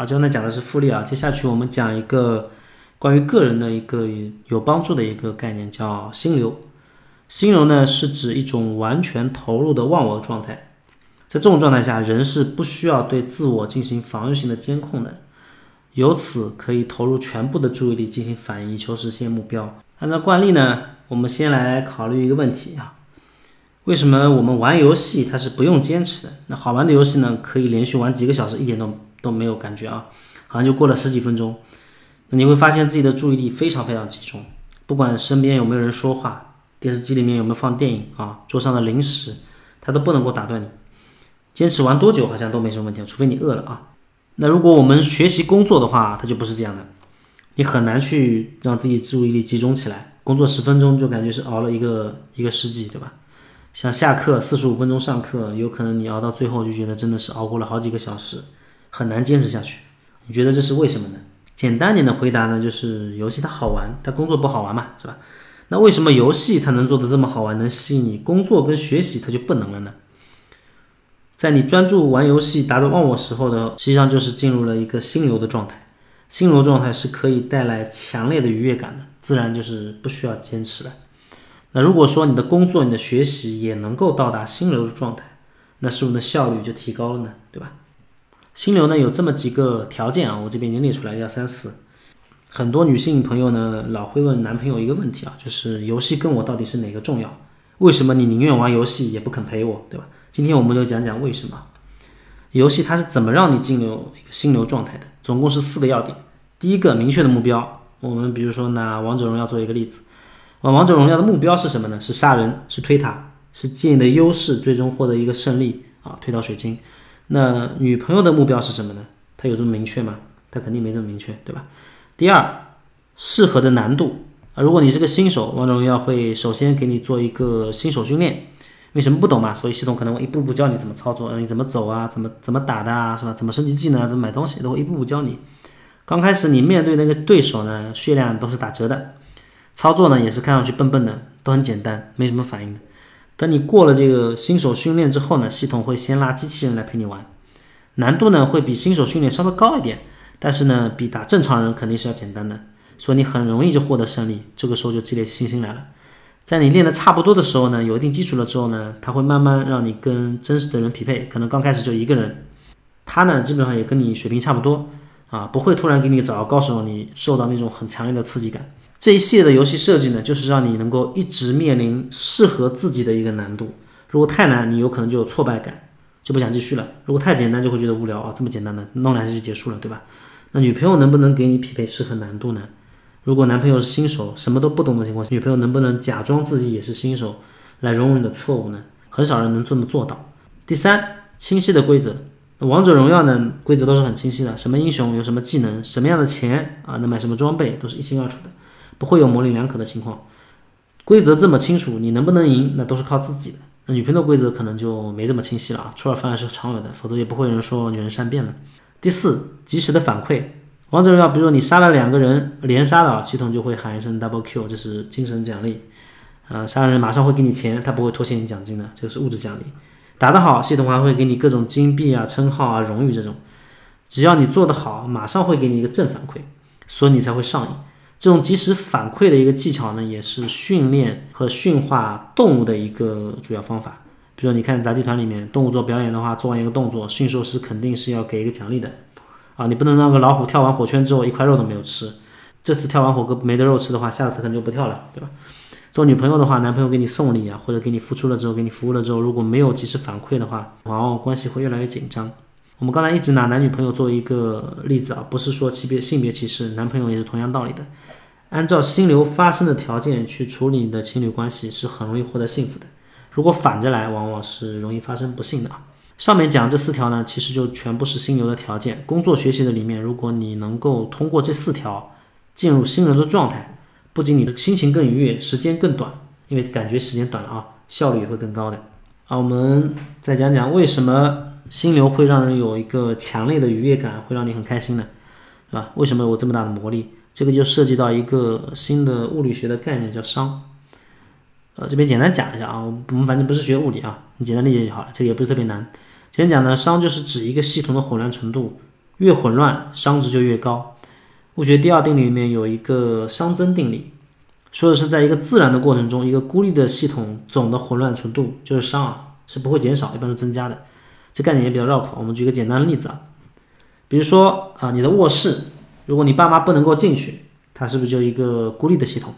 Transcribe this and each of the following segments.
啊，刚才讲的是复利啊，接下去我们讲一个关于个人的一个有帮助的一个概念，叫心流。心流呢是指一种完全投入的忘我状态，在这种状态下，人是不需要对自我进行防御性的监控的，由此可以投入全部的注意力进行反应，求实现目标。按照惯例呢，我们先来考虑一个问题啊。为什么我们玩游戏它是不用坚持的？那好玩的游戏呢，可以连续玩几个小时，一点都都没有感觉啊，好像就过了十几分钟。那你会发现自己的注意力非常非常集中，不管身边有没有人说话，电视机里面有没有放电影啊，桌上的零食，它都不能够打断你。坚持玩多久好像都没什么问题，除非你饿了啊。那如果我们学习工作的话，它就不是这样的，你很难去让自己注意力集中起来，工作十分钟就感觉是熬了一个一个世纪，对吧？像下课四十五分钟上课，有可能你熬到最后就觉得真的是熬过了好几个小时，很难坚持下去。你觉得这是为什么呢？简单点的回答呢，就是游戏它好玩，它工作不好玩嘛，是吧？那为什么游戏它能做的这么好玩，能吸引你？工作跟学习它就不能了呢？在你专注玩游戏达到忘我时候的，实际上就是进入了一个心流的状态。心流状态是可以带来强烈的愉悦感的，自然就是不需要坚持了。那如果说你的工作、你的学习也能够到达心流的状态，那是不是效率就提高了呢？对吧？心流呢有这么几个条件啊，我这边已经列出来一二三四。很多女性朋友呢老会问男朋友一个问题啊，就是游戏跟我到底是哪个重要？为什么你宁愿玩游戏也不肯陪我？对吧？今天我们就讲讲为什么游戏它是怎么让你进入一个心流状态的。总共是四个要点。第一个，明确的目标。我们比如说拿王者荣耀做一个例子。玩王者荣耀的目标是什么呢？是杀人，是推塔，是建立的优势最终获得一个胜利啊，推到水晶。那女朋友的目标是什么呢？她有这么明确吗？她肯定没这么明确，对吧？第二，适合的难度啊，如果你是个新手，王者荣耀会首先给你做一个新手训练，为什么不懂嘛？所以系统可能会一步步教你怎么操作，你怎么走啊，怎么怎么打的啊，是吧？怎么升级技能，怎么买东西，都会一步步教你。刚开始你面对那个对手呢，血量都是打折的。操作呢也是看上去笨笨的，都很简单，没什么反应的。等你过了这个新手训练之后呢，系统会先拉机器人来陪你玩，难度呢会比新手训练稍微高一点，但是呢比打正常人肯定是要简单的，所以你很容易就获得胜利。这个时候就积累信心来了。在你练的差不多的时候呢，有一定基础了之后呢，他会慢慢让你跟真实的人匹配，可能刚开始就一个人，他呢基本上也跟你水平差不多啊，不会突然给你找个高手，你受到那种很强烈的刺激感。这一系列的游戏设计呢，就是让你能够一直面临适合自己的一个难度。如果太难，你有可能就有挫败感，就不想继续了；如果太简单，就会觉得无聊啊，这么简单的弄两下就结束了，对吧？那女朋友能不能给你匹配适合难度呢？如果男朋友是新手，什么都不懂的情况下，女朋友能不能假装自己也是新手来容忍你的错误呢？很少人能这么做到。第三，清晰的规则。王者荣耀呢，规则都是很清晰的，什么英雄有什么技能，什么样的钱啊，能买什么装备，都是一清二楚的。不会有模棱两可的情况，规则这么清楚，你能不能赢，那都是靠自己的。那女朋友规则可能就没这么清晰了啊，出尔反尔是常有的，否则也不会有人说女人善变了。第四，及时的反馈。王者荣耀，比如说你杀了两个人连杀的，系统就会喊一声 double kill，这是精神奖励。呃，杀人马上会给你钱，他不会拖欠你奖金的，这个是物质奖励。打得好，系统还会给你各种金币啊、称号啊、荣誉这种。只要你做得好，马上会给你一个正反馈，所以你才会上瘾。这种及时反馈的一个技巧呢，也是训练和驯化动物的一个主要方法。比如说，你看杂技团里面，动物做表演的话，做完一个动作，驯兽师肯定是要给一个奖励的啊！你不能让个老虎跳完火圈之后一块肉都没有吃，这次跳完火锅没得肉吃的话，下次可能就不跳了，对吧？做女朋友的话，男朋友给你送礼啊，或者给你付出了之后，给你服务了之后，如果没有及时反馈的话，往往关系会越来越紧张。我们刚才一直拿男女朋友作为一个例子啊，不是说性别性别歧视，男朋友也是同样道理的。按照心流发生的条件去处理你的情侣关系，是很容易获得幸福的。如果反着来，往往是容易发生不幸的啊。上面讲这四条呢，其实就全部是心流的条件。工作学习的里面，如果你能够通过这四条进入心流的状态，不仅你的心情更愉悦，时间更短，因为感觉时间短了啊，效率也会更高的。好，我们再讲讲为什么心流会让人有一个强烈的愉悦感，会让你很开心的？是吧？为什么有这么大的魔力？这个就涉及到一个新的物理学的概念，叫熵。呃，这边简单讲一下啊，我们反正不是学物理啊，你简单理解就好了。这个也不是特别难。简单讲呢，熵就是指一个系统的混乱程度越混乱，熵值就越高。物学第二定律里面有一个熵增定理，说的是在一个自然的过程中，一个孤立的系统总的混乱程度就是熵啊，是不会减少，一般是增加的。这概念也比较绕口，我们举个简单的例子啊，比如说啊，你的卧室，如果你爸妈不能够进去，它是不是就一个孤立的系统？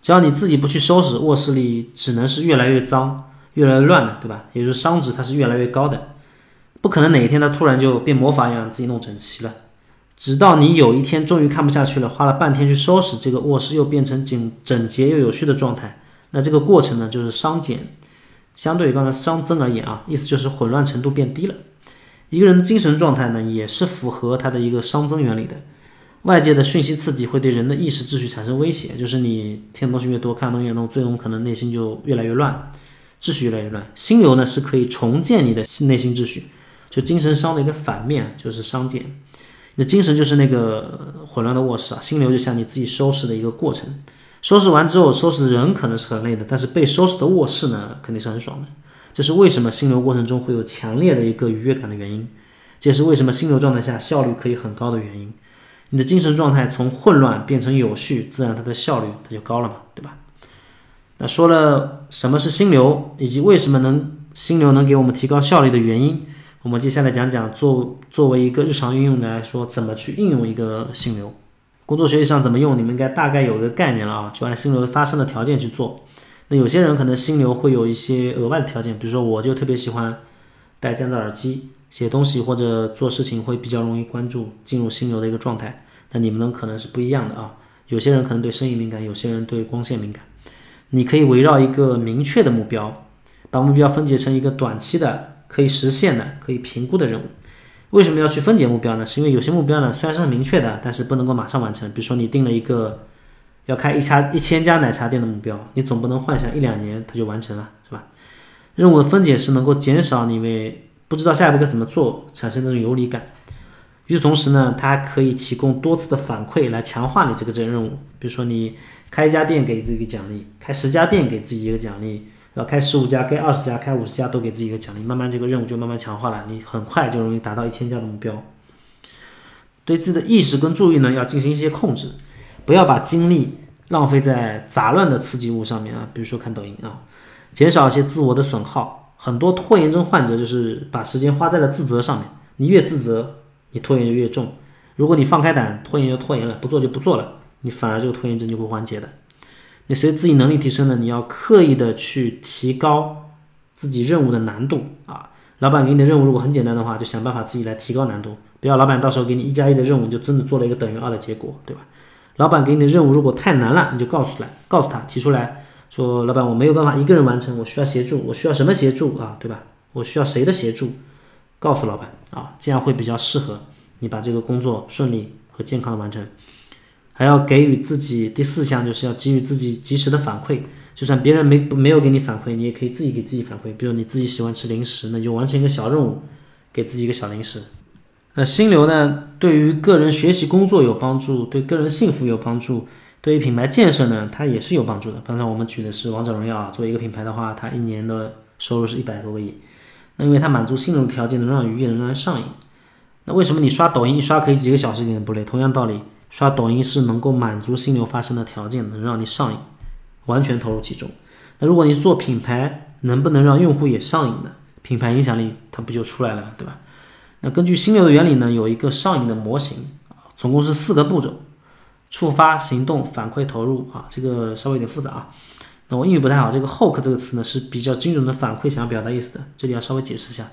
只要你自己不去收拾，卧室里只能是越来越脏、越来越乱的，对吧？也就是熵值它是越来越高的，不可能哪一天它突然就变魔法一样自己弄整齐了。直到你有一天终于看不下去了，花了半天去收拾这个卧室，又变成整整洁又有序的状态，那这个过程呢，就是熵减。相对于刚才熵增而言啊，意思就是混乱程度变低了。一个人的精神状态呢，也是符合它的一个熵增原理的。外界的讯息刺激会对人的意识秩序产生威胁，就是你听的东西越多，看的东西越多，最终可能内心就越来越乱，秩序越来越乱。心流呢是可以重建你的内心秩序，就精神熵的一个反面就是熵减。你的精神就是那个混乱的卧室啊，心流就像你自己收拾的一个过程。收拾完之后，收拾人可能是很累的，但是被收拾的卧室呢肯定是很爽的。这是为什么心流过程中会有强烈的一个愉悦感的原因，这也是为什么心流状态下效率可以很高的原因。你的精神状态从混乱变成有序，自然它的效率它就高了嘛，对吧？那说了什么是心流，以及为什么能心流能给我们提高效率的原因，我们接下来讲讲作作为一个日常运用来说，怎么去应用一个心流。工作学习上怎么用，你们应该大概有个概念了啊，就按心流发生的条件去做。那有些人可能心流会有一些额外的条件，比如说我就特别喜欢戴降噪耳机。写东西或者做事情会比较容易关注进入心流的一个状态，那你们呢可能是不一样的啊。有些人可能对声音敏感，有些人对光线敏感。你可以围绕一个明确的目标，把目标分解成一个短期的、可以实现的、可以评估的任务。为什么要去分解目标呢？是因为有些目标呢虽然是很明确的，但是不能够马上完成。比如说你定了一个要开一家一千家奶茶店的目标，你总不能幻想一两年它就完成了，是吧？任务的分解是能够减少你为不知道下一步该怎么做，产生那种游离感。与此同时呢，它还可以提供多次的反馈来强化你这个这任务。比如说，你开一家店给自己一个奖励，开十家店给自己一个奖励，要开十五家、开二十家、开五十家都给自己一个奖励，慢慢这个任务就慢慢强化了，你很快就容易达到一千家的目标。对自己的意识跟注意呢，要进行一些控制，不要把精力浪费在杂乱的刺激物上面啊，比如说看抖音啊，减少一些自我的损耗。很多拖延症患者就是把时间花在了自责上面，你越自责，你拖延就越重。如果你放开胆，拖延就拖延了，不做就不做了，你反而这个拖延症就会缓解的。你随自己能力提升呢，你要刻意的去提高自己任务的难度啊。老板给你的任务如果很简单的话，就想办法自己来提高难度，不要老板到时候给你一加一的任务，你就真的做了一个等于二的结果，对吧？老板给你的任务如果太难了，你就告诉来，告诉他提出来。说老板，我没有办法一个人完成，我需要协助，我需要什么协助啊？对吧？我需要谁的协助？告诉老板啊，这样会比较适合你把这个工作顺利和健康的完成。还要给予自己第四项，就是要给予自己及时的反馈。就算别人没没有给你反馈，你也可以自己给自己反馈。比如你自己喜欢吃零食，那就完成一个小任务，给自己一个小零食。那心流呢，对于个人学习工作有帮助，对个人幸福有帮助。对于品牌建设呢，它也是有帮助的。刚才我们举的是王者荣耀啊，作为一个品牌的话，它一年的收入是一百多个亿。那因为它满足心流条件，能让愉悦，能让人上瘾。那为什么你刷抖音一刷可以几个小时一点不累？同样道理，刷抖音是能够满足心流发生的条件，能让你上瘾，完全投入其中。那如果你做品牌，能不能让用户也上瘾呢？品牌影响力它不就出来了，对吧？那根据心流的原理呢，有一个上瘾的模型总共是四个步骤。触发、行动、反馈、投入啊，这个稍微有点复杂啊。那我英语不太好，这个 hook 这个词呢是比较精准的反馈想要表达意思的，这里要稍微解释一下。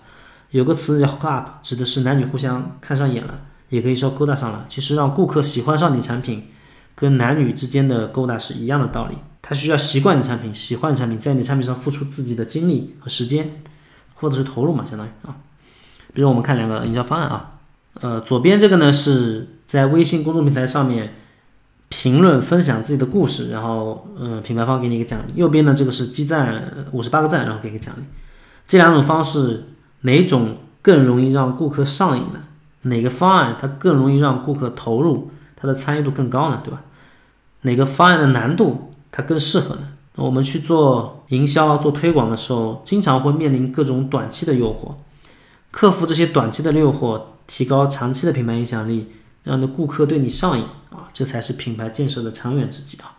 有个词叫 hook up，指的是男女互相看上眼了，也可以说勾搭上了。其实让顾客喜欢上你产品，跟男女之间的勾搭是一样的道理。他需要习惯你产品，喜欢产品，在你产品上付出自己的精力和时间，或者是投入嘛，相当于啊。比如我们看两个营销方案啊，呃，左边这个呢是在微信公众平台上面。评论分享自己的故事，然后嗯，品牌方给你一个奖励。右边呢，这个是积赞五十八个赞，然后给个奖励。这两种方式哪种更容易让顾客上瘾呢？哪个方案它更容易让顾客投入，它的参与度更高呢？对吧？哪个方案的难度它更适合呢？我们去做营销、做推广的时候，经常会面临各种短期的诱惑。克服这些短期的诱惑，提高长期的品牌影响力，让你的顾客对你上瘾啊，这才是品牌建设的长远之计啊。